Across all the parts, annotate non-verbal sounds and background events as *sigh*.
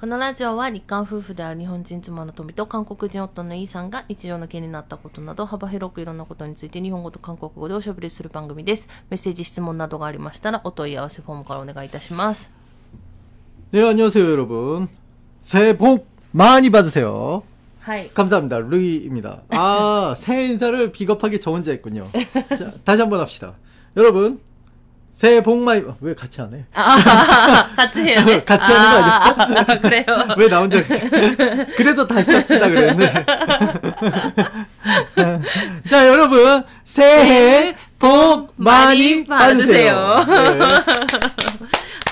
このラジオは日韓夫婦である日本人妻の富と韓国人夫のイーさんが日常の気になったことなど幅広くいろんなことについて日本語と韓国語でおしゃべりする番組です。メッセージ、質問などがありましたらお問い合わせフォームからお願いいたします。 네, 안녕하세요, 여러분. 새해 복 많이 받으세요. はい。 감사합니다. 루이입니다. 아, 새해 인사를 비겁하게 저 혼자 했군요. 자, 다시 한번 합시다. 여러분, 새해 복 많이, 왜 같이 안 해? 勝*laughs* ちやね。 *laughs* 같이 하는 거 아니야? あー*laughs* 그래요 왜 나 혼자, 그래도 다시 합시다 그랬는데. 자, 여러분, 새해 복 많이 받으세요. 네.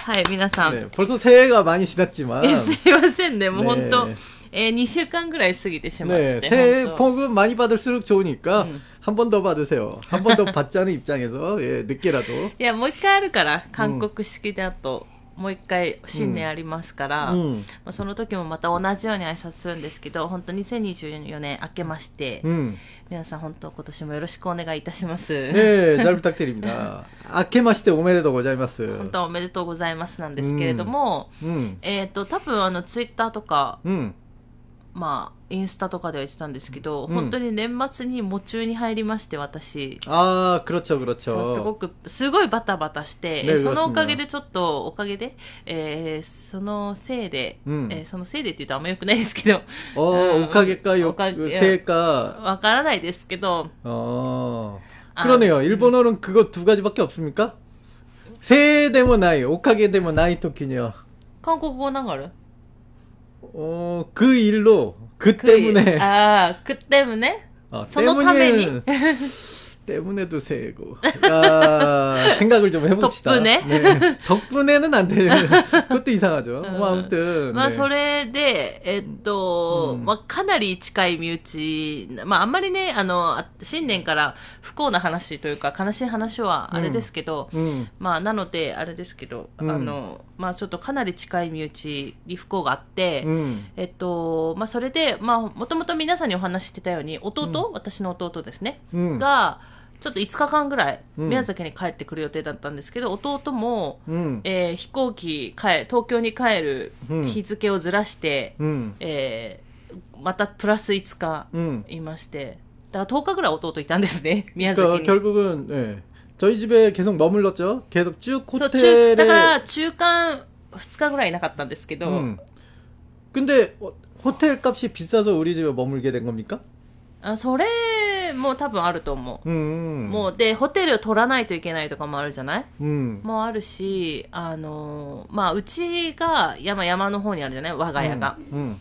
はい、皆さん。 네, 벌써 새해가 많이 지났지만. えすいませんね、もうね本当、えー、2週間ぐらい過ぎてしまって。 네, 새해 本当 복은 많이 받을수록 좋으니까 음. 한 번 더 받으세요. 한 번 더 받지 않은 입장에서 예, 늦게라도. *laughs* いや、もう一回あるから、韓国式だと、もう一回新年ありますから、うんまあ、その時もまた同じように挨拶するんですけど、本当2024年明けまして、 음. 皆さん本当今年もよろしくお願いいたします。 네, 잘 부탁드립니다. 아케마시테 *laughs* 오메데도 고자이마스. 本当おめでとうございますなんですけれども、 음. えっ、と、多分あの、ツイッターとか、 음. まあ、インスタとかでは言ってたんですけど、うん本当に年末に夢中に入りまして、私。 아, 그렇죠, そう 그렇죠. すごく、すごいバタバタして、ねえそのおか 그렇습니다 げでちょっと、おかげで、えーそのせいで、うんえーそのせいでって言うとあんま良くないですけど、 *laughs* 어, 음, 오카게까 요, 오카- 세가. わからないですけど、 어. 아, 그러네요. 일본어는 그거 두 가지밖에 없습니까? 세 되면 나이, 오카게 되면 나이 토끼냐. 韓国語なんかある 어, 그 일로, 그, 그 때문에. 일. 아, 그 때문에? 어, 선호 때문이... *laughs* 때문에도 세고. 아, 생각을 좀 해봅시다. 덕분에? 네. 덕분에는 안 돼요. *laughs* 그것도 이상하죠. 뭐 아무튼. まあ、 네. それで、えっと、うんまあ、かなり近い身内、まあ、あんまりね、あの、あ新年から不幸な話というか、悲しい話はあれですけど、 음. まあ、なので、あれですけど、うんあの、まあ、ちょっとかなり近い身内に不幸があって、 음. えっと、まあ、それで、まあ、もともと皆さんにお話ししてたように、弟、私の弟ですね、 음. が、 ちょっと5日間ぐらい、うん宮崎に帰ってくる予定だったんですけど、弟も、 음. えー飛行機帰、東京に帰るうん日付をずらして、 음. えーまたプラス5日 음. いまして、だから10日ぐらい弟いたんですね、*laughs* 宮崎 그러니까 に。 결국은 예. 저희 집에 계속 머물렀죠. 계속 쭉 そう中だか 호텔에 ら中間2日ぐらいいなかったんですけど、 음. 근데 어, 호텔 값이 비싸서 우리 집에 머물게 된 겁니까? あそれ もう多分あると思う、うんうん、もうでホテルを取らないといけないとかもあるじゃない、うん、もうあるしあの、まあうちが山山の方にあるじゃない？我が家が、うん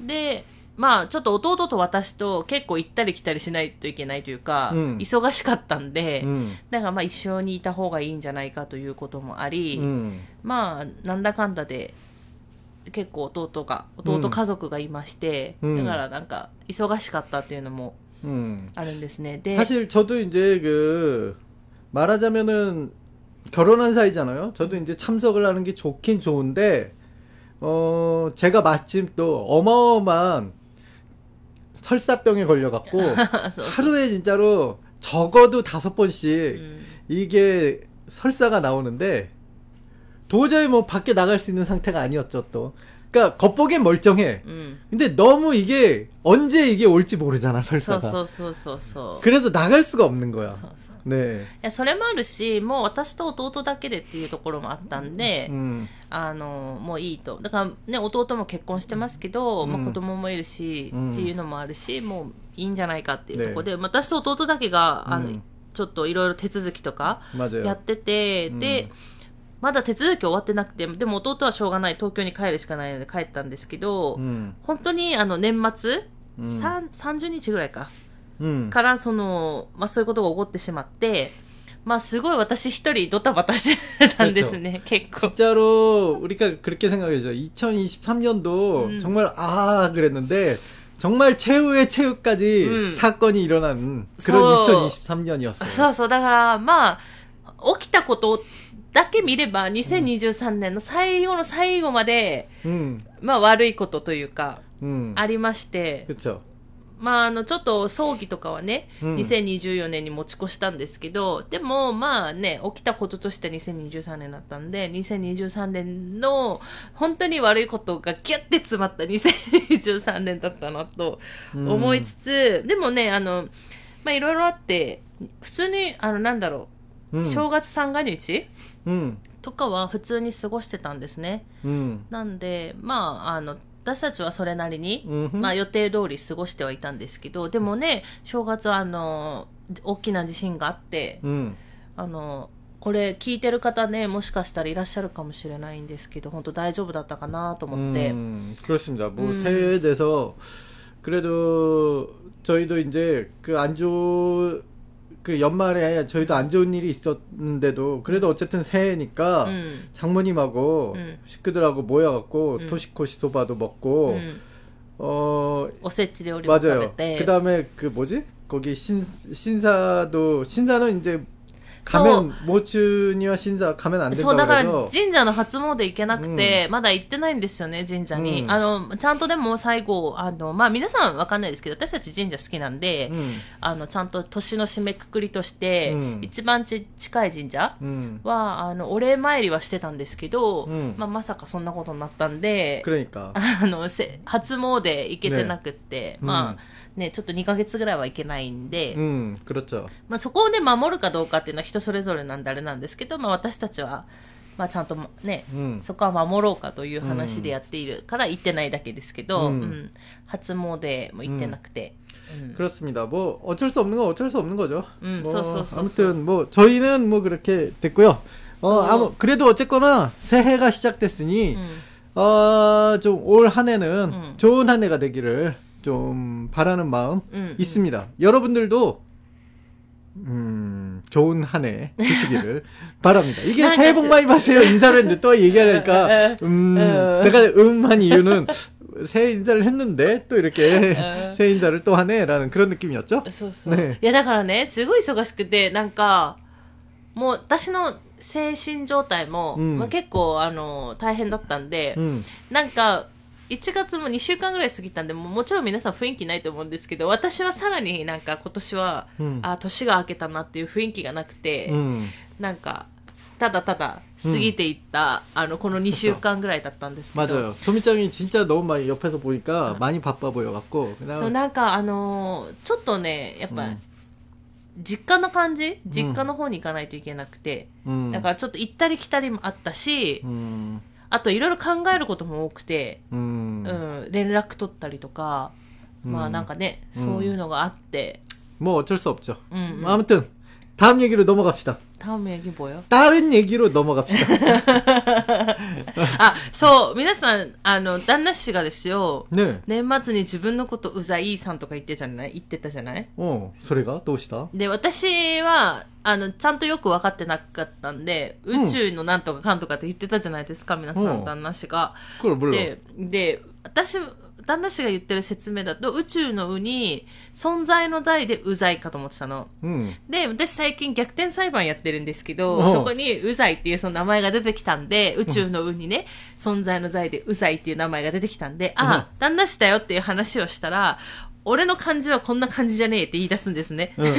うん、でまあちょっと弟と私と結構行ったり来たりしないといけないというか、うん、忙しかったんで、うん、だからまあ一緒にいた方がいいんじゃないかということもあり、うん、まあなんだかんだで結構弟が弟家族がいまして、だからなんか忙しかったっていうのも 음. あるんですね。で、 사실 저도 이제 그 말하자면은 결혼한 사이잖아요. 저도 이제 참석을 하는 게 좋긴 좋은데 어 제가 마침 또 어마어마한 설사병에 걸려갖고 *laughs* そう 하루에 진짜로 적어도 다섯 번씩 うん、 이게 설사가 나오는데 도저히 뭐 밖에 나갈 수 있는 상태가 아니었죠 또. 그러니까 겉보기엔 멀쩡해. うん。 근데 너무 이게 언제 이게 올지 모르잖아 そう 설사가. そうそうそうそう。 그래서 나갈 수가 없는 거야. そうそう。 네. いや、それもあるし、もう私と弟だけでっていうところもあったんで、 음. あの、もういいと。だからね、弟も結婚してますけど、うんまあ子供もいるし、うんっていうのもあるし、もういいんじゃないかっていうところで、私と弟だけが、あの、うんちょっといろいろ手続きとか 맞아요. やってて、うんで、 まだ手続き終わってなくて、でも弟はしょうがない、東京に帰るしかないので帰ったんですけど、 음. 本当にあの年末、うんさん30日ぐらいか、 음. から、その、まあそういうことが起こってしまって、まあすごい私一人ドタバタしてたんですね、結構。 진짜로 우리가 그렇게 생각했죠. 2023년도 음. 정말 아 그랬는데 정말 최후의 최후까지 음. 사건이 일어난 서- 그런 2023년이었어요. そうそう、だからまあ、起きたこと だけ見れば2023年の最後の最後まで、うん、まあ悪いことというか、うん、ありまして。まあ、あの、ちょっと葬儀とかはね、うん、2024年に持ち越したんですけど、でも、まあね、起きたこととして2023年だったんで、2023年の本当に悪いことがギュッて詰まった2023年だったなと思いつつ、うん、でもね、あの、まあいろいろあって、普通に、あの、なんだろう、うん。正月三が日うん。とかは普通に過ごしてたんですね。うん。なんで、まあ、あの、私たちはそれなりに、うんふんまあ予定通り過ごしてはいたんですけど、でもね、正月はあの、大きな地震があって、うん。あの、これ聞いてる方ね、もしかしたらいらっしゃるかもしれないんですけど、本当大丈夫だったかなと思って。 음, 그렇습니다. 뭐 음. 새해에 대해서 그래도 저희도 이제 그 안 좋은 그 연말에 저희도 안 좋은 일이 있었는데도 그래도 음. 어쨌든 새해니까 음. 장모님하고 음. 식구들하고 모여갖고 음. 토시코시 소바도 먹고 음. 어 어세치 요리 맞아요. 그 다음에 그 뭐지 거기 신 신사도 신사는 이제 亀喪中には神社は亀なんでそうだから神社の初詣行けなくて、うん、まだ行ってないんですよね神社に、うん、あのちゃんとでも最後あのまあ皆さんわかんないですけど私たち神社好きなんで、うん、あのちゃんと年の締めくくりとして、一番ち近い神社は、あのお礼参りはしてたんですけど、まあまさかそんなことになったんであのせ初詣行けてなくって、ね、まあ、ね、ちょっと2ヶ月ぐらいは行けないんで、 음, 그렇죠. まあそこをね、守るかどうかっていうのは人それぞれなんであれなんですけど、まあ私たちは、まあちゃんとね、うんそこは守ろうかという話でやっているから行ってないだけですけど、ううんん初詣も行ってなくて。うん 그렇습니다. 뭐 어쩔 수 없는 건 어쩔 수 없는 거죠. 음, 뭐 쏘쏘쏘쏘. 아무튼 뭐 저희는 뭐 그렇게 됐고요. 어, 어. 아무 그래도 어쨌거나 새해가 시작됐으니 うん 어, 좀 올 한 해는 음. 좋은 한 해가 되기를 좀 바라는 마음 음, 있습니다. 여러분들도 음, 좋은 한 해 되시기를 *laughs* 바랍니다. 이게 난 새해 복 그- 많이 받으세요 인사를 했는데 또 얘기하니까 *laughs* 음, 어. 내가 음한 이유는 새해 인사를 했는데 또 이렇게 어. *laughs* 새해 인사를 또 하네라는 그런 느낌이었죠? そうそう。ねいや、だからね、すごい忙しくて、なんか、もう私の精神状態も、うんまあ、結構、あの、大変だったんで、 음, なんか、 1月も2週間ぐらい過ぎたんで、もうもちろん皆さん雰囲気ないと思うんですけど、私はさらになんか今年は、うんあ、年が明けたなっていう雰囲気がなくて、 음. なんか、ただただ過ぎていった、あの、この2週間ぐらいだったんですけど、 맞아요. 소미짱이 진짜 너무 많이 옆에서 보니까 많이 바빠 보여갖고 そう、 그냥 なんかあのーちょっとね、やっぱ、うん実家の感じ実家の方に行かないといけなくて、 음, だからちょっと行ったり来たりもあったし、 음, あといろいろ考えることも多くて、 음. うん、連絡取ったりとか、まあなんかね、うんそういうのがあって、 뭐 어쩔 수 없죠. うん、うん。 아무튼 다음 얘기로 넘어갑시다. 다음 얘기 뭐요? 다른 얘기로 넘어갑시다. *laughs* あ、そう、皆さん、あの、旦那氏がですよ、 네. 年末に自分のことうざいさんとか言ってたじゃない言ってたじゃない 어, 소리가 도시다. で、私は、あの、ちゃんとよく分かってなかったんで、うん宇宙のなんとかかんとかって言ってたじゃないですか、皆さうんん、旦那氏が。 그걸 몰라. で、で、私、 旦那氏が言ってる説明だと、宇宙のうに、存在の代でうざいかと思ってたの。 음. で、私最近逆転裁判やってるんですけど、うんそこにうざいっていうその名前が出てきたんで、宇宙のうにね、存在の在でうざいっていう名前が出てきたんで、あ、旦那氏だよっていう話をしたら、俺の漢字はこんな感じじゃねえって言い出すんですね。 응. *laughs*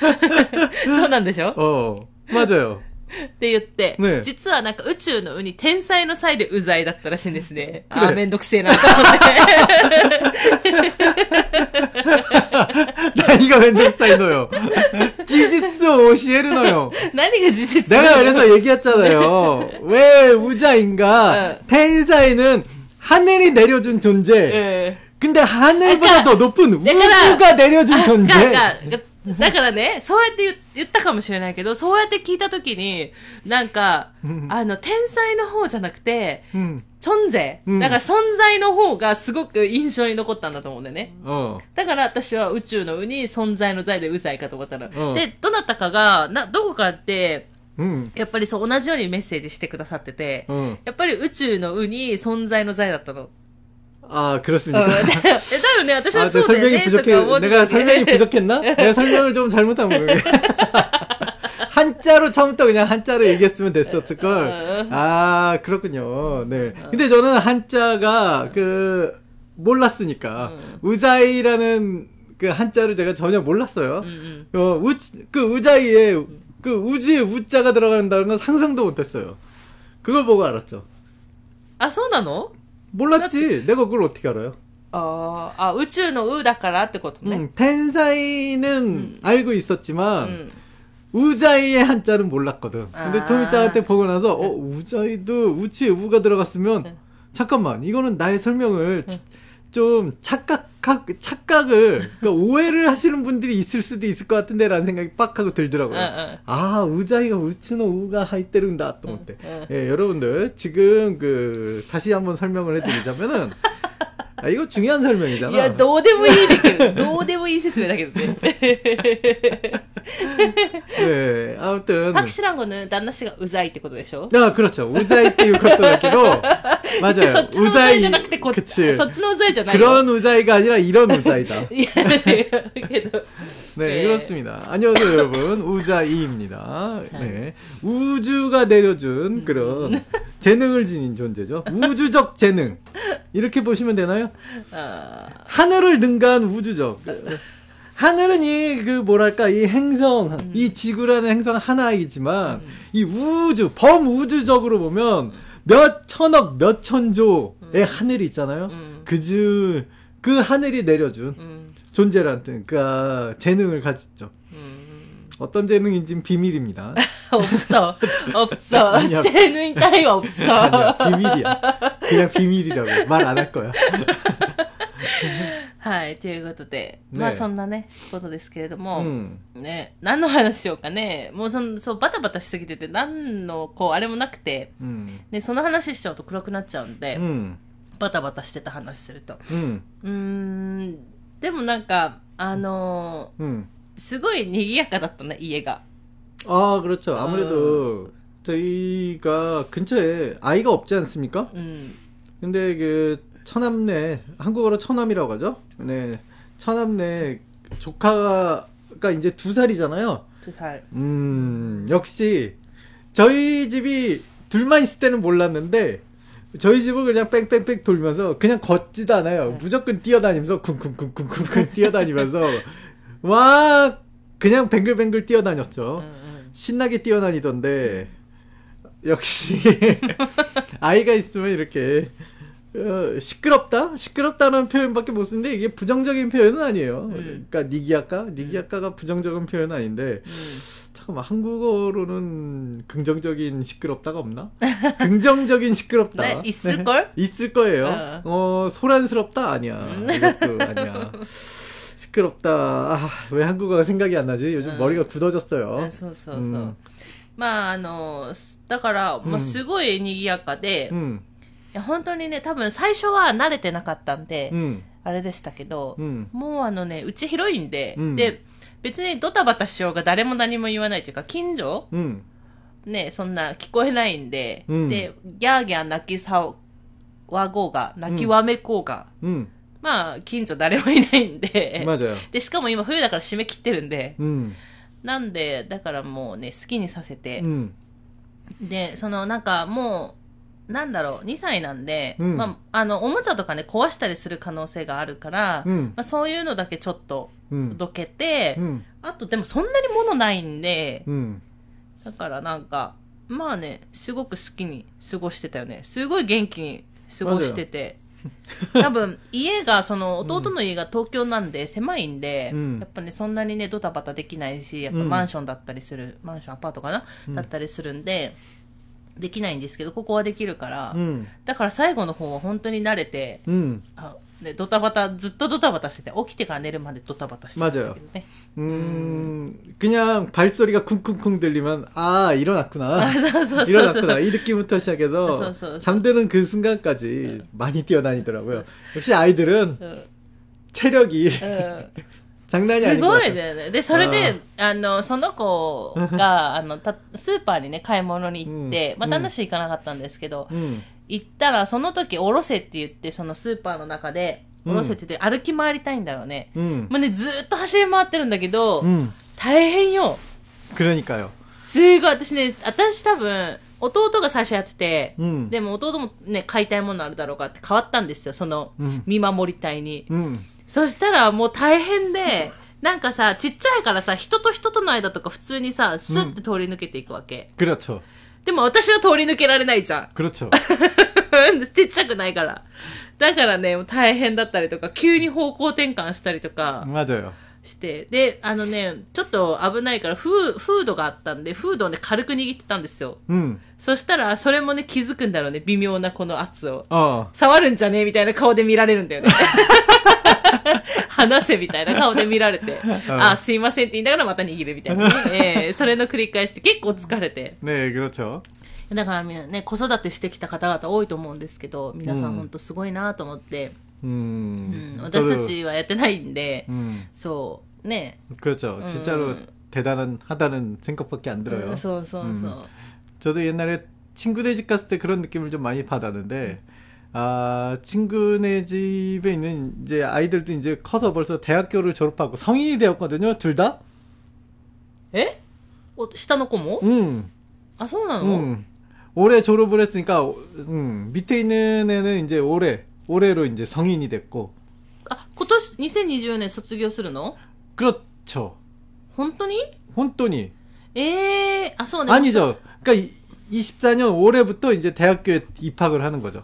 *laughs* そうなんでしょ 어, 맞아요. って言って、ね実はなんか宇宙のうに天才の際でうざいだったらしいんですね。くれあーめんどくせえなと*laughs* 思って。 나이가 맨날 쌓이노요. 지지스 오시에르노요. *laughs* 何が事実 내가 그래서 얘기했잖아요. 왜 우자인가? 응. 텐사이는 하늘이 내려준 존재. うん。 근데 하늘보다 그러니까 더 높은 내가- 우주가 내려준 あ 존재. なんか、 *laughs* だからね、そうやって言ったかもしれないけど、そうやって聞いたときに、なんか、あの、天才の方じゃなくて、チョンゼ、だから存在の方がすごく印象に残ったんだと思うんだよね。だから私は宇宙のうに存在の在でうざいかと思ったの。で、どなたかが、な、どこかって、やっぱりそう同じようにメッセージしてくださってて、やっぱり宇宙の「う」に存在の「在」だったの。아, うん 그렇습니까? えだよね、私 아, は 내 そうだ*laughs* よ 설명이 ね、とか 부족해. 思って 내가 たけど 설명이 부족했나? 내가 *laughs* 설명을 좀 잘못한 거예요. *laughs* 한자로 처음부터 그냥 한자로 얘기했으면 됐었을 걸. 아 그렇군요. 네. 근데 저는 한자가 그 몰랐으니까 우자이라는 그 한자를 제가 전혀 몰랐어요. 음, 어, 우, 그 우자이에 그 우주에 우자가 들어간다는 건 상상도 못했어요. 그걸 보고 알았죠. あ、そうなの 몰랐지. 내가 그걸 어떻게 알아요? あーあ、宇宙のうだからってことね。 응, 텐사이는 알고 う 있었지만 ん。 우자이의 한자는 몰랐거든. 근데 아. 토미짱한테 보고 나서 어 우자이도 우치에 우가 들어갔으면 네. 잠깐만 이거는 나의 설명을 치- 좀 착각 착각을 그러니까 오해를 하시는 분들이 있을 수도 있을 것 같은데라는 생각이 빡 하고 들더라고요. 어, 어. 아 우자이가 우츠노 우가 하이때룬다 또 어때? 예 여러분들 지금 그 다시 한번 설명을 해드리자면은 아, 이거 중요한 설명이잖아. いや、どうでもいいだけど、どうでもいい説明だけどね。 네, 아무튼 ハクシランゴの旦那氏がうざいってことでしょ 아, 그렇죠. 우자이 っていうことだけど 맞아요. そっちのうざいじゃなくてこっち。 그치. そっちのうざいじゃないよ。 그런 우자이가 아니라 이런 우자이다. いや、けど。 *laughs* 네, 네. 그렇습니다. 안녕하세요, 여러분. 우자이입니다. 네. 우주가 내려준 그런 *laughs* 재능을 지닌 존재죠. 우주적 재능. 이렇게 보시면 되나요? 아. 하늘을 능가한 우주적. 하늘은 이 그 뭐랄까 이 행성, 음. 이 지구라는 행성 하나이지만 음. 이 우주 범우주적으로 보면 몇 천억 몇 천조의 음. 하늘이 있잖아요. 음. 그즈그 그 하늘이 내려준 음. 존재라는, 그러니까 재능을 가졌죠. うん。 어떤 재능인지는 비밀입니다. *laughs* 없어. 없어. *laughs* 아니야. 재능 따위 없어. 아니야, 비밀이야. 그냥 비밀이라고. 말 안 할 거야. *laughs* はい、ということで、ねまあそんなね、ことですけれども、 음. ね、何の話しようかね。もうその、そう、バタバタしすぎてて、何の、こう、あれもなくて、 음. ね、その話しちゃうと暗くなっちゃうんで、 음. バタバタしてた話すると。 음. うーん、でもなんか、あの 음. ー すごい賑やかだったね、家が。 아, 그렇죠. 아무래도 저희가 근처에 아이가 없지 않습니까? うん。 근데 그 처남네 한국어로 처남이라고 하죠. 네. 처남네 조카가 이제 두 살이잖아요. 두 살. 음, 역시 저희 집이 둘만 있을 때는 몰랐는데 저희 집은 그냥 뺑뺑뺑 돌면서 그냥 걷지도 않아요. 무조건 뛰어다니면서 쿵쿵쿵쿵쿵쿵 뛰어다니면서 *laughs* 와 그냥 뱅글뱅글 뛰어다녔죠. 음, 음. 신나게 뛰어다니던데 역시 *laughs* 아이가 있으면 이렇게 어, 시끄럽다 시끄럽다는 표현밖에 못 쓰는데 이게 부정적인 표현은 아니에요. 음. 그러니까 니기아까 니기아까가 음. 부정적인 표현은 아닌데. 음. 잠깐만 한국어로는 긍정적인 시끄럽다가 없나? 긍정적인 시끄럽다. *laughs* 네, 있을 걸? 네, 있을 거예요. 어. 어. 소란스럽다 아니야. 음. 이것도 아니야. *laughs* 시끄럽다. 아, 왜 한국어가 생각이 안 나지? 요즘 음. 머리가 굳어졌어요. あそうそうそう。うんまあ、あの、だから、まあ、うんすごい賑やかで、い 음, や本当にね、多分最初は慣れてなかったんで、 음, あれでしたけど、 음, もうあのね、うち広いんで、うんで、別にドタバタしようが誰も何も言わないというか、近所 음, ね、そんな聞こえないんで、うんで、ギャーギャー泣き騒ごうが、泣きわめこうが、 음, まあ、近所誰もいないんで。で、しかも今冬だから締め切ってるんで。うん、なんで、だからもうね、好きにさせて。うん、で、そのなんかもう、なんだろう、2歳なんで、うん、まあ、あの、おもちゃとかね、壊したりする可能性があるから、まあ、そういうのだけちょっと、どけて、あと、でもそんなに物ないんで、だからなんか、まあね、すごく好きに過ごしてたよね。すごい元気に過ごしてて。*laughs* 多分、家が、その、弟の家が東京なんで、狭いんで、うん。やっぱね、そんなにね、ドタバタできないし、やっぱうん。マンションだったりする、マンション、アパートかな、うん。だったりするんで、できないんですけど、ここはできるから、 음, だから最後の方は本当に慣れて、 음, あね、ドタバタ、ずっとドタバタしてて、起きてから寝るまでドタバタしてましたけどね。 음, 그냥 발소리가 쿵쿵쿵 들리면 아 일어났구나. あ、そうそうそうそう。 일어났구나 이 느낌부터 시작해서 서, 서, 서. 잠드는 그 순간까지 많이 뛰어다니더라고요. 역시 아이들은 うん。 체력이 うん。 장난이 す 아닌 것 ごい 같아요. ね。で、それで、あの、その子が、あの、た、スーパーにね、買い物に行って、まあ、うん旦那氏行かなかったんですけど、 음, 行ったら、その時、おろせって言って、そのスーパーの中で、おろせって言って、歩き回りたいんだろうね。うん。もうね、ずっと走り回ってるんだけど、うん、大変よ。クレニカよ。すごい、私ね、私多分、弟が最初やってて、うん、でも弟もね、買いたいものあるだろうかって変わったんですよ、その、見守り隊に。うん、そしたらもう大変で、なんかさ、ちっちゃいからさ、人と人との間とか普通にさ、スッて通り抜けていくわけ。グラッと。でも私は通り抜けられないじゃん。 그렇죠。 *laughs* ちっちゃくないから。だからね、もう大変だったりとか、急に方向転換したりとか 맞아요。 して。で、あのね、ちょっと危ないから、フーフードがあったんで、フードをね、軽く握ってたんですよ。うん。そしたら、それもね、気づくんだろうね、微妙なこの圧を。あ触るんじゃねえみたいな顔で見られるんだよね。 話せみたいな顔で見られて、*laughs* あ、すいませんって言いながらまた握るみたいなね、*laughs* えーそれの繰り返しで結構疲れて。 네, 그렇죠。 だからみんなね、子育てしてきた方々多いと思うんですけど、皆さうんん本当すごいなと思って、 음. うん、私たちはやってないんで、 음. そう、ね。 그렇죠. 진짜로 음. 대단한 하다는 생각밖에 안 う 들어요. んそうそうそう。 저도 옛날에 친구네 집 갔을 때 그런 느낌을 좀 많이 받았는데 아, 친구네 집에 있는 이제 아이들도 이제 커서 벌써 대학교를 졸업하고 성인이 되었거든요. 둘 다. えお下の子も、 음. あ、そうなの、 음. 올해 졸업을 했으니까 음, 밑에 있는 애는 이제 올해 올해로 이제 성인이 됐고 あ、今年2020年卒業するの 그렇죠. 本当に 혼돈이 ええー、あ、そうね。 아니죠. 그러니까 24년 올해부터 이제 대학교에 입학을 하는 거죠.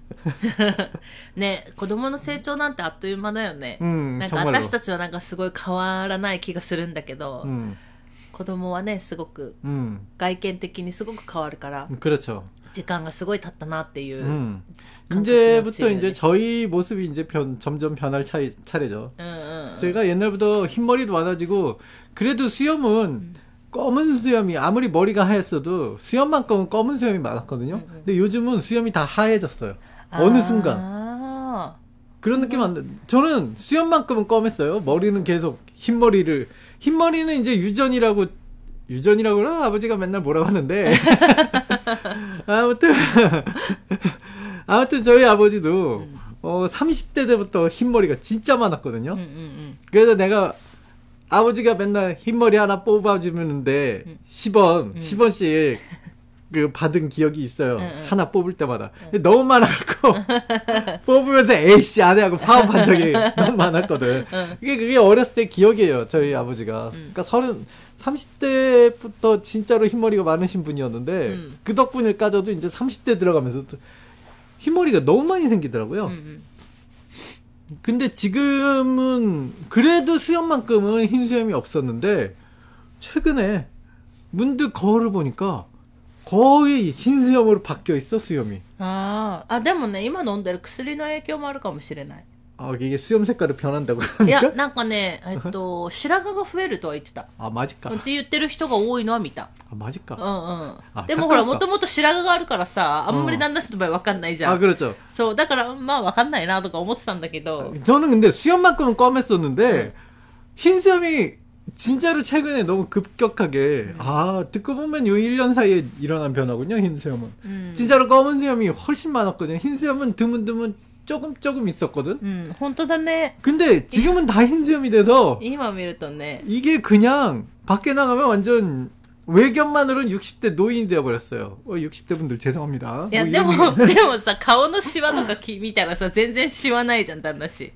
ね、子供の成長なんてあっという間だよね。うんなんか 정말로 私たちはなんかすごい変わらない気がするんだけど、 음, 子供はね、すごく 음, 外見的にすごく変わるから、 그렇죠. 時間がすごい経ったなっていう。 음. 감이제부터 감각이 이제 없지. 저희 모습이 이제 변, 점점 변할 차, 차례죠. うんうん。 제가 옛날부터 흰머리도 많아지고 그래도 수염은 검은 수염이 아무리 머리가 하였어도 수염만큼은 검은 수염이 많았거든요. 근데 요즘은 수염이 다 하얘졌어요. 어느 순간. 아. 그런 느낌 안 나. 저는 수염만큼은 껌했어요. 머리는 계속 흰머리를 흰머리는 이제 유전이라고 유전이라고 그러 아버지가 맨날 뭐라고 하는데 *laughs* 아무튼 아무튼 저희 아버지도 음. 어 30대 때부터 흰머리가 진짜 많았거든요. 음, 음, 음, 그래서 내가 아버지가 맨날 흰머리 하나 뽑아주는데 10원 음. 10원씩 음. 그 받은 기억이 있어요. 응, 하나 뽑을 때마다. 응. 너무 많았고 *laughs* 뽑으면서 에이씨 안 해 하고 파업한 적이 너무 많았거든. 그게 그게 어렸을 때 기억이에요. 저희 아버지가. 그러니까 서른 30대부터 진짜로 흰머리가 많으신 분이었는데 그 덕분에 까져도 이제 30대 들어가면서 흰머리가 너무 많이 생기더라고요. 근데 지금은 그래도 수염만큼은 흰 수염이 없었는데 최근에 문득 거울을 보니까 거의 흰 수염으로 바뀌어 있어 수염이. ああ、あ、でもね、今飲んでる薬の影響もあるかもしれない。 아 이게 수염 색깔이 변한다고 いや 하니까 、なんかね、えっと、*laughs* 白髪が増えるとは言ってた。 아 맞을까 って言ってる人が多いのは見た。 아 맞을까 うんうんあ。でもほら、だからかもともと白髪があるからさ、あんまり旦那氏の場合わかんないじゃ 아 ん。 그렇죠 そう、だから、まあわかんないなとか思ってたんだけど、 저는 근데 수염만큼은 검했었는데 흰 수염이 진짜로 최근에 너무 급격하게 아 듣고 보면 요 1년 사이에 일어난 변화군요 흰 수염은 うん。 진짜로 검은 수염이 훨씬 많았거든요 흰 수염은 드문드문 조금 조금 있었거든 うん、本当だね。 근데 지금은 다 흰 수염이 돼서 今見るとね、 이게 그냥 밖에 나가면 완전 외견만으로는 60대 노인이 되어 버렸어요. 어, 60대 분들 죄송합니다. いや、 뭐 で 이런 も、 얘기- でもさ、顔のシワとかき見たらさ、全然シワないじゃん、旦那氏。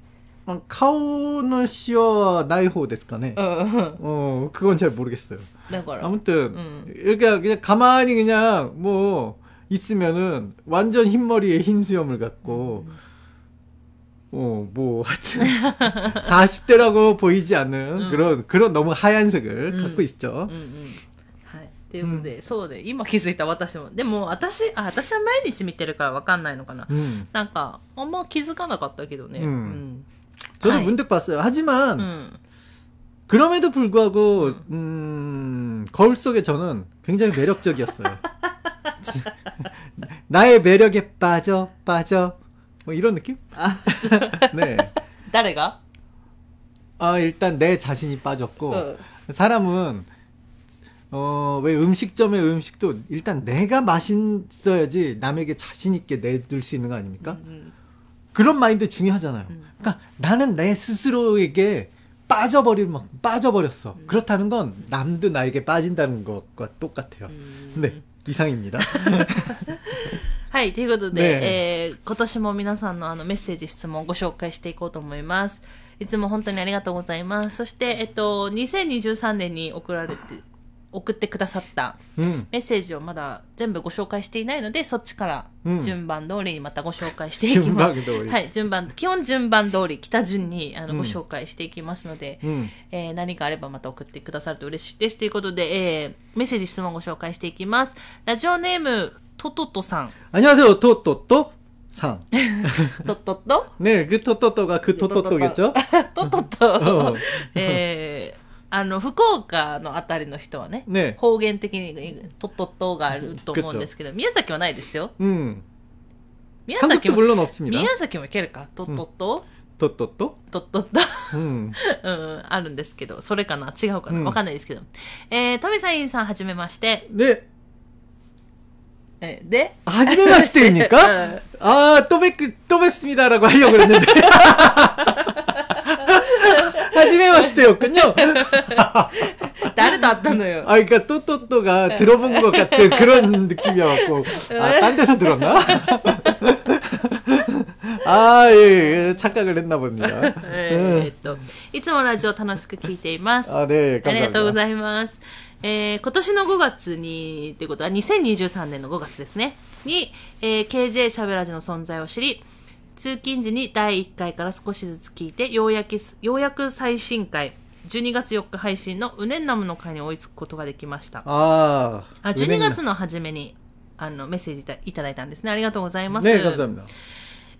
어, 카오노 씨와 나이호ですかね う。ん。 어, 그건 잘 모르겠어요. だから。 아무튼 음. 이렇게 그냥 가만히 그냥 뭐 있으면은 완전 흰머리에 흰 수염을 갖고 어, 뭐, 하여튼, 40대라고 보이지 않는 음. 그런, 그런 너무 하얀색을 음. 갖고 있죠. うんうん。はい。っていうので、そうで、今気づいた私も。でも、私、あ、私は毎日見てるからわかんないのかな。 음. なんか、あんま気づかなかったけどね。うんうん。 저도 아이. 문득 봤어요. 하지만 음. 그럼에도 불구하고 음, 거울 속에 저는 굉장히 매력적이었어요. *laughs* 나의 매력에 빠져 빠져 뭐 이런 느낌? 아. *laughs* 네. 나래가? 아 일단 내 자신이 빠졌고 어. 사람은 어 왜 음식점의 음식도 일단 내가 맛있어야지 남에게 자신 있게 내줄 수 있는 거 아닙니까? 음. 음. 그런 마인드 중요하잖아요. 그러니까 나는 내 스스로에게 빠져버릴 막 빠져버렸어. 음. 그렇다는 건 남도 나에게 빠진다는 것과 똑같아요. 음. 네, 이상입니다. *laughs* はい、ということで、ねえー今年も皆さんのあのメッセージ、質問をご紹介していこうと思います。いつも本当にありがとうございます。そして、えっと、2023年に送られて、 送ってくださったメッセージをまだ全部ご紹介していないので、そっちから順番通りにまたご紹介していきます。順番通り。はい、順番、基本順番通り、北順にあのご紹介していきますので、うん、えー、何かあればまた送ってくださると嬉しいです。ということで、えー、メッセージ、質問ご紹介していきます。ラジオネーム、トトトさん。あにわせよ、トトト。さん。トトト？ねえ、グトトトがグトトトげちょ？*laughs* トトト。えーあの、福岡のあたりの人はね、ね方言的にとっとッとがあると思うんですけど、宮崎はないですよ。うん。宮崎も,宮崎もいけるか、とっとッと、とっとッと？とっとッと？*laughs* うん。あるんですけど、それかな？違うかな？わ、うん、かんないですけど。えー、富さんさん、はじめまして。で、え、で、はじめましてにか、*laughs* うん、あー、とべく、とべすみだらごはようれんね。*laughs* 初めましてよ、こんに。誰と会ったのよ。 아, 그とと까또또또가 들어본 것 같은 그런 느낌이あ、なんで데서 들었 나? 아, 예, い,착각을 했나 봅니 다. っと,いつもラジオ楽しく聞いています.あ、で, 감. ありがとうございます.え,今年の5月にってことは2023年の5月ですねに、えー、KJ しゃべらじの存在を知り通勤時に第1回から少しずつ聞いて、ようやく、ようやく最新回、12月4日配信のうねんなむの回に追いつくことができました。ああ。12月の初めに、あの、メッセージいただいたんですね。ありがとうございます。ねとうございます。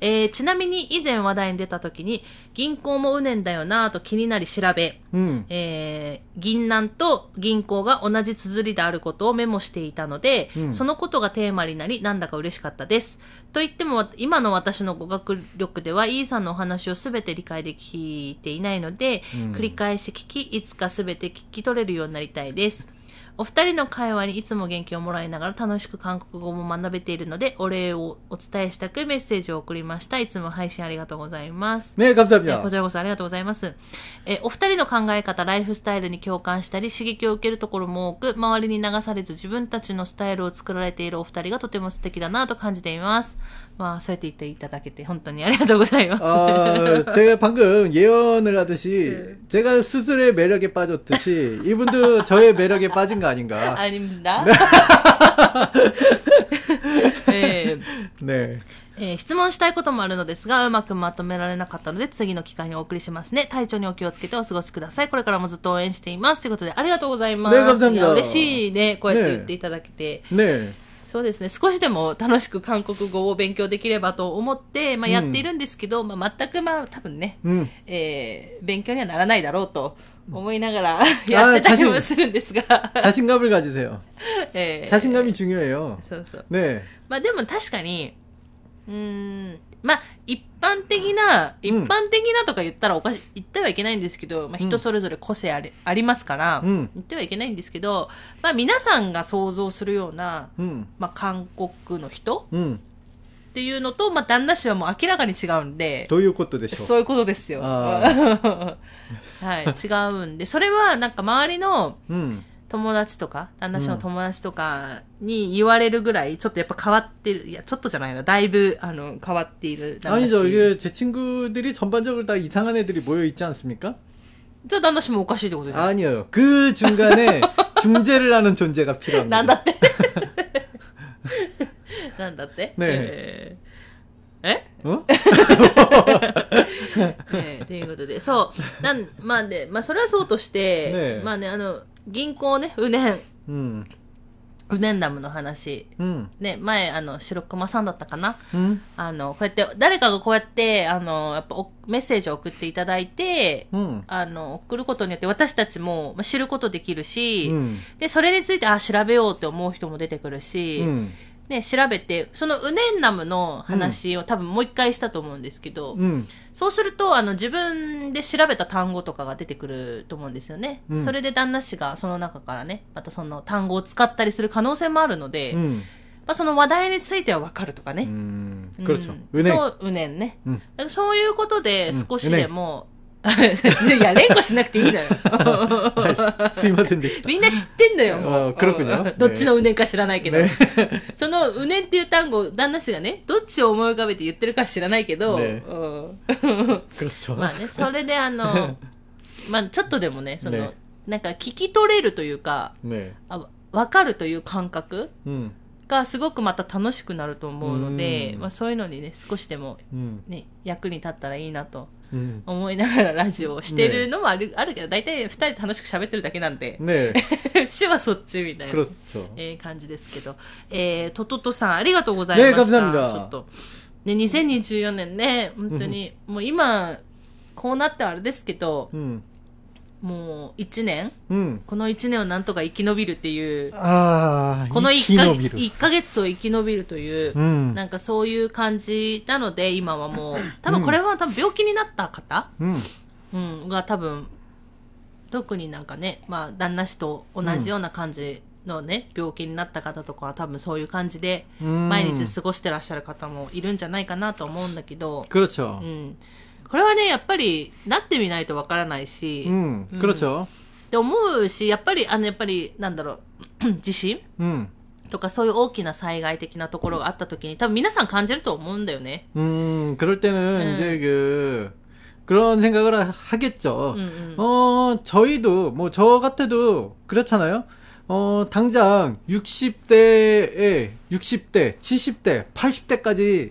えーちなみに以前話題に出た時に、銀行もウネンだよなぁと気になり調べ、 음, えー銀南と銀行が同じ綴りであることをメモしていたので、うんそのことがテーマになり、なんだか嬉しかったです。と言っても、今の私の語学力では、イーさんのお話をすべて理解できていないので、うん繰り返し聞き、いつかすべて聞き取れるようになりたいです。お二人の会話にいつも元気をもらいながら楽しく韓国語も学べているので、お礼をお伝えしたくメッセージを送りました。いつも配信ありがとうございます。ねえ、감사합 니。 こちらこそありがとうございます。え、お二人の考え方、ライフスタイルに共感したり、刺激を受けるところも多く、周りに流されず自分たちのスタイルを作られているお二人がとても素敵だなと感じています。 まあ、そうやって言っていただけて本当にありがとうございます。 아, 제가 방금 예언을 하듯이 *laughs* 제가 스스로의 매력에 빠졌듯이 *laughs* 이분도 저의 매력에 빠진 거 아닌가. ありんだ。え*laughs* ー 네. えー質問したいこともあるのですが、うまくまとめられなかったので、次の機会にお送りしますね。体調にお気をつけてお過ごしください。これからもずっと応援しています。ということで、ありがとうございます。ね감사합니다 いや嬉しいね。こうやってね言っていただけて。 네. そうですね。少しでも楽しく韓国語を勉強できればと思って、まあ、やっているんですけど、まあ、全くまあ、多分ね、 음. えー勉強にはならないだろうと思いながら*laughs* やってたりもするんですが、 자신감을 가지세요. *laughs* えー 자신감이 중요해요. そうそう。 네. まあでも確かに、 うーん、まあ一般的な、一般的なとか言ったらおかし、言ってはいけないんですけど、まあ人それぞれ個性あり,、ありますから、うん言ってはいけないんですけど、まあ皆さんが想像するような、 음. まあ韓国の人 음. っていうのと、まあ旦那氏はもう明らかに違うんで、どういうことでしょう？そういうことですよ。あ *laughs* はい、違うんで、それはなんか周りのうん。友達とか、旦那氏の友達とかに言われるぐらい、ちょっとやっぱ変わってる。いや、ちょっとじゃないな。だいぶ、あの、変わっている。旦那氏 아니죠. 이게 제 친구들이 전반적으로 다 이상한 애들이 모여 있지 않습니까? じゃあ旦那氏もおかしいってことですよ。 아니요. 그 중간에 *laughs* 중재를 하는 존재가 필요합니다. なんだって*laughs* なんだってねえーえ 어? ねえということで、そう。なん、まあね、まあそれはそうとして、ねえまあね、あの、 銀行ね、うねん。うん。ねんダムの話。うん。ね、前、あの、白熊さんだったかな。うん。あの、こうやって、誰かがこうやって、あの、やっぱメッセージを送っていただいて、うん。あの、送ることによって私たちも知ることできるし、うん。で、それについて、あ、調べようって思う人も出てくるし、うん。ね、調べて、そのウネンナムの話を多分もう一回したと思うんですけど、うん、そうすると、あの、自分で調べた単語とかが出てくると思うんですよね。うん、それで旦那氏がその中からね、またその単語を使ったりする可能性もあるので、うん、まあ、その話題についてはわかるとかね。うん。そう、うね。ん。ね。そういうことで少しでも、*laughs* いや、連呼しなくていいのよ。*laughs* はいすいませんでした。みんな知ってんだよ、もう。黒くね。どっちのうねんか知らないけど。ね。*laughs* そのうねんっていう単語、旦那氏がね、どっちを思い浮かべて言ってるか知らないけど、ね。まあね、それであの、まあちょっとでもね、その、ね。なんか聞き取れるというか、ね。あわかるという感覚がすごくまた楽しくなると思うので、うん。まあそういうのにね、少しでもうん。ね、役に立ったらいいなと思いながらラジオをしてるのもある, *laughs* あるけど大体2人で楽しく喋ってるだけなんで、ね、*laughs* 主はそっちみたいな、えー、感じですけど、えー、とととさんありがとうございました、ね、ちょっと、ね、2024年ね本当に、もう今こうなってはあれですけど、うん。もう1年、うん、この1年をなんとか生き延びるっていう、あこの 1, か1ヶ月を生き延びるという、うん、なんかそういう感じなので、今はもう、多分これは多分病気になった方、うん、うん、が多分、特になんかね、まあ、旦那氏と同じような感じのね、病気になった方とかは多分そういう感じで、毎日過ごしてらっしゃる方もいるんじゃないかなと思うんだけど、うん。これはね、やっぱり、なってみないとわからないし、 음。 うん 그렇죠。 って思うし、やっぱり、あの、やっぱり、なんだろう、*coughs* 地震 음。 とかそういう大きな災害的なところがあった時に、多分皆さん感じると思うんだよね。 음, 그럴 때는 음. 이제 그 그런 생각을 하- 하겠죠. 음, 음. 어, 저희도 뭐 저 같아도 그렇잖아요. 어, 당장 60대에 60대, 70대, 80대까지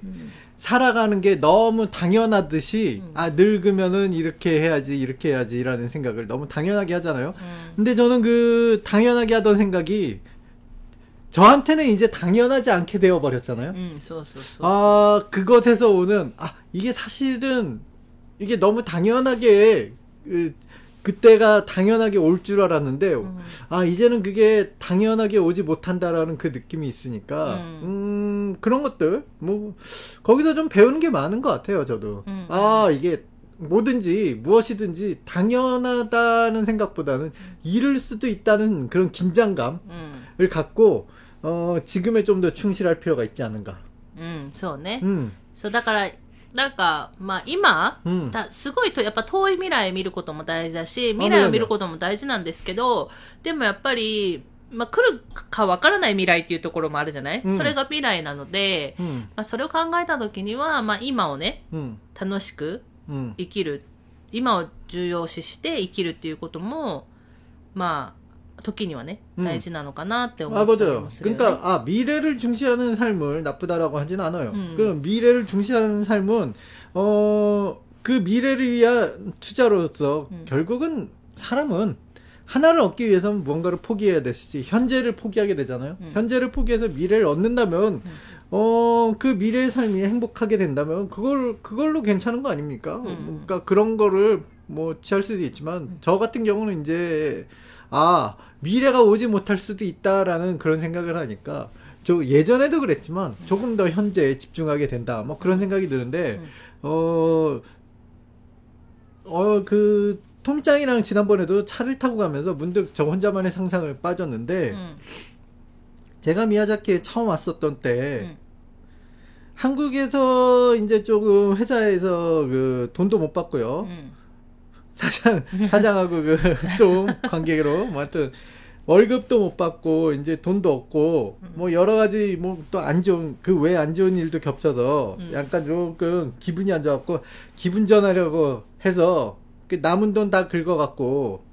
살아가는 게 너무 당연하듯이 음. 아 늙으면은 이렇게 해야지 이렇게 해야지라는 생각을 너무 당연하게 하잖아요. 음. 근데 저는 그 당연하게 하던 생각이 저한테는 이제 당연하지 않게 되어 버렸잖아요. 음, 아 그것에서 오는 아 이게 사실은 이게 너무 당연하게 그, 그때가 당연하게 올 줄 알았는데 음. 아 이제는 그게 당연하게 오지 못한다라는 그 느낌이 있으니까 음, 음 음, 그런 것들, 뭐, 거기서 좀 배우는 게 많은 것 같아요, 저도. 음, 아, 이게, 뭐든지, 무엇이든지 당연하다는 생각보다는 잃을 수도 있다는 그런 긴장감을 うん。 갖고, 어, 지금에 좀 더 충실할 필요가 있지 않은가. うん、そうね。 음. そう、だから、なんか、まあ今、うんだすごいと、やっぱ遠い未来見ることも大事だし、未来を見ることも大事なんですけど、でもやっぱり、 まあ来るかわからない未来っていうところもあるじゃない、うんそれが未来なので、 음. まあそれを考えた時には、まあ今をね、 음. 楽しく 음. 生きる、今を重要視して生きるっていうことも、まあ、時にはね、うん大事なのかなって思 아 ったり 맞아요. もするよね。 그러니까 아 미래를 중시하는 삶을 나쁘다라고 하진 않아요. 음. 그 미래를 중시하는 삶은 어 그 미래를 위한 투자로서 음. 결국은 사람은 하나를 얻기 위해서는 무언가를 포기해야 되시 현재를 포기하게 되잖아요. 음. 현재를 포기해서 미래를 얻는다면 어그 미래의 삶이 행복하게 된다면 그걸 그걸로 괜찮은 거 아닙니까? 음. 그러니까 그런 거를 뭐 취할 수도 있지만 저 같은 경우는 이제 아 미래가 오지 못할 수도 있다라는 그런 생각을 하니까 저 예전에도 그랬지만 조금 더 현재에 집중하게 된다 뭐 그런 생각이 드는데 어 어, 그, 통장이랑 지난번에도 차를 타고 가면서 문득 저 혼자만의 상상을 빠졌는데 음. 제가 미야자키에 처음 왔었던 때 음. 한국에서 이제 조금 회사에서 그 돈도 못 받고요. 음. 사장 *laughs* 사장하고 그 좀 관계로 뭐 하여튼 월급도 못 받고 이제 돈도 없고 음. 뭐 여러 가지 뭐 또 안 좋은 그 외 안 좋은 일도 겹쳐서 음. 약간 조금 기분이 안 좋았고 기분 전하려고 해서 그 남은 돈 다 긁어갖고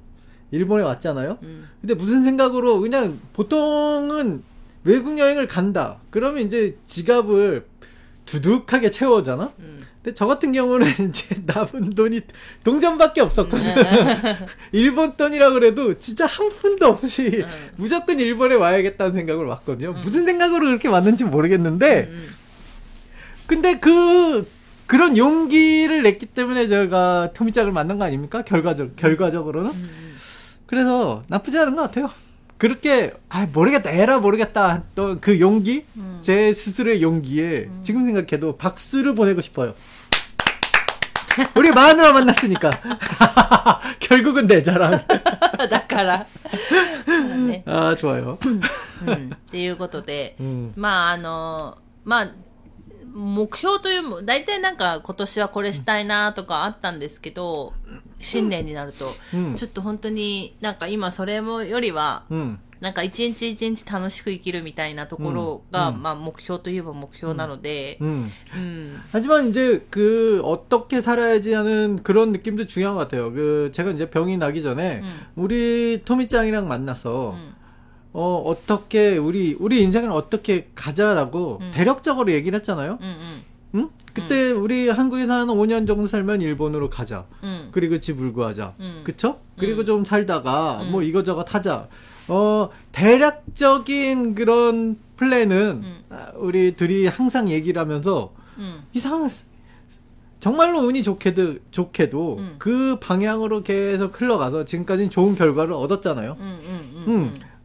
일본에 왔잖아요. 음. 근데 무슨 생각으로 그냥 보통은 외국 여행을 간다. 그러면 이제 지갑을 두둑하게 채워잖아. 음. 근데 저 같은 경우는 *laughs* 이제 남은 돈이 동전밖에 없었거든. 음. *laughs* 일본 돈이라 그래도 진짜 한 푼도 없이 음. 무조건 일본에 와야겠다는 생각을 왔거든요. 음. 무슨 생각으로 그렇게 왔는지 모르겠는데, 근데 그, 그런 용기를 냈기 때문에 제가 토미짱을 만난 거 아닙니까? 결과적, 결과적으로는? うん。 그래서 나쁘지 않은 것 같아요. 그렇게 아 모르겠다 에라 모르겠다 했던 그 용기 제 스스로의 용기에 지금 생각해도 박수를 보내고 싶어요. 우리 마누라 만났으니까 *laughs* 결국은 내 자랑. *laughs* だから。ね 아 좋아요. うんっていうことで、 음. まああの、まあ、 目標というも、大体なんか今年はこれしたいなとかあったんですけど、新年になると、うんちょっと本当になんか今それもよりは、 음. なんか一日一日楽しく生きるみたいなところが、うんうんまあ目標といえば目標なので、 음. うん。 하지만 이제 그 어떻게 살아야지 하는 그런 느낌도 중요한 것 같아요. 그 제가 이제 병이 나기 전에 음. 우리 토미짱이랑 만나서 うん。 어, 어떻게, 우리, 우리 인생을 어떻게 가자라고 음. 대략적으로 얘기를 했잖아요? 음, 음. 응? 그때 음. 우리 한국에서 한 5년 정도 살면 일본으로 가자. 음. 그리고 집 불구하자. 음. 그쵸? 그리고 좀 살다가 뭐 이거저것 하자. 어, 대략적인 그런 플랜은 아, 우리 둘이 항상 얘기를 하면서 이상한, 정말로 운이 좋게도, 좋게도 그 방향으로 계속 흘러가서 지금까지는 좋은 결과를 얻었잖아요. 음.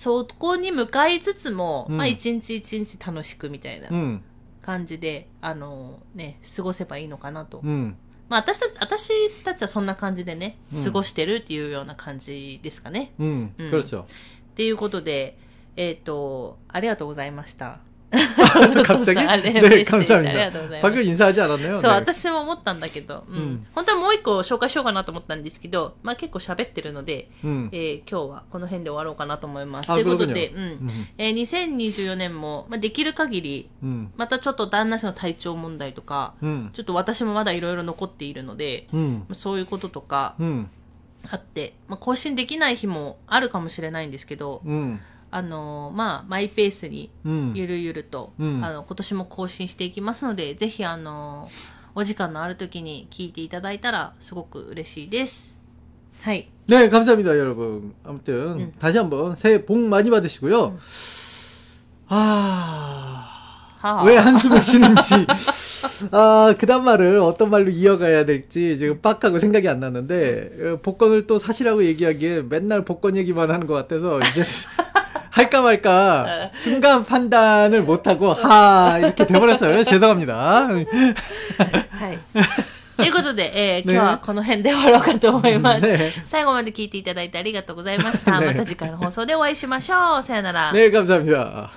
そこに向かいつつも、うんまあ一日一日楽しくみたいな 음. 感じで、あのね、過ごせばいいのかなと。 음. まあ私たち、私たちはそんな感じでね、うん過ごしてるっていうような感じですかね。 음. 음. 그렇죠. っていうことで、えっ、と、ありがとうございました。 買ってありがとうございな。パクリンサージャーなん、ね。そう、私も思ったんだけど、本当はもう一個紹介しようかなと思ったんですけど、まあ結構喋ってるので、う、え、今日はこの辺で終わろうかなと思います。ということで、う。え、2024年も、まあできる限り、またちょっと旦那氏の体調問題とか、ちょっと私もまだいろいろ残っているので、そういうこととか、あって、まあ更新できない日もあるかもしれないんですけど、あのーまあ、マイペースに 음. ゆるゆると、うんあの今年も更新していきますので、ぜひあのお時間のある時に聞いていただいたらすごく嬉しいです。はい。 네, 감사합니다, 여러분. 아무튼 음. 다시 한번 새해 복 많이 받으시고요. 아. 하. 왜 한숨을 쉬는지. 아, 그 다음 말을 어떤 말로 이어가야 될지 지금 빡하고 생각이 안 나는데, 어, 복권을 또 사시라고 얘기하기에 맨날 복권 얘기만 하는 것 같아서, 이제 할까 말까 순간 판단을 못하고, 하, 이렇게 돼버렸어요. 죄송합니다. はい。ということで、えーね今日はこの辺で終わろうかと思います。ね最後まで聞いていただいてありがとうございました。ねまた次回の放送でお会いしましょう。さよなら。 네, 감사합니다.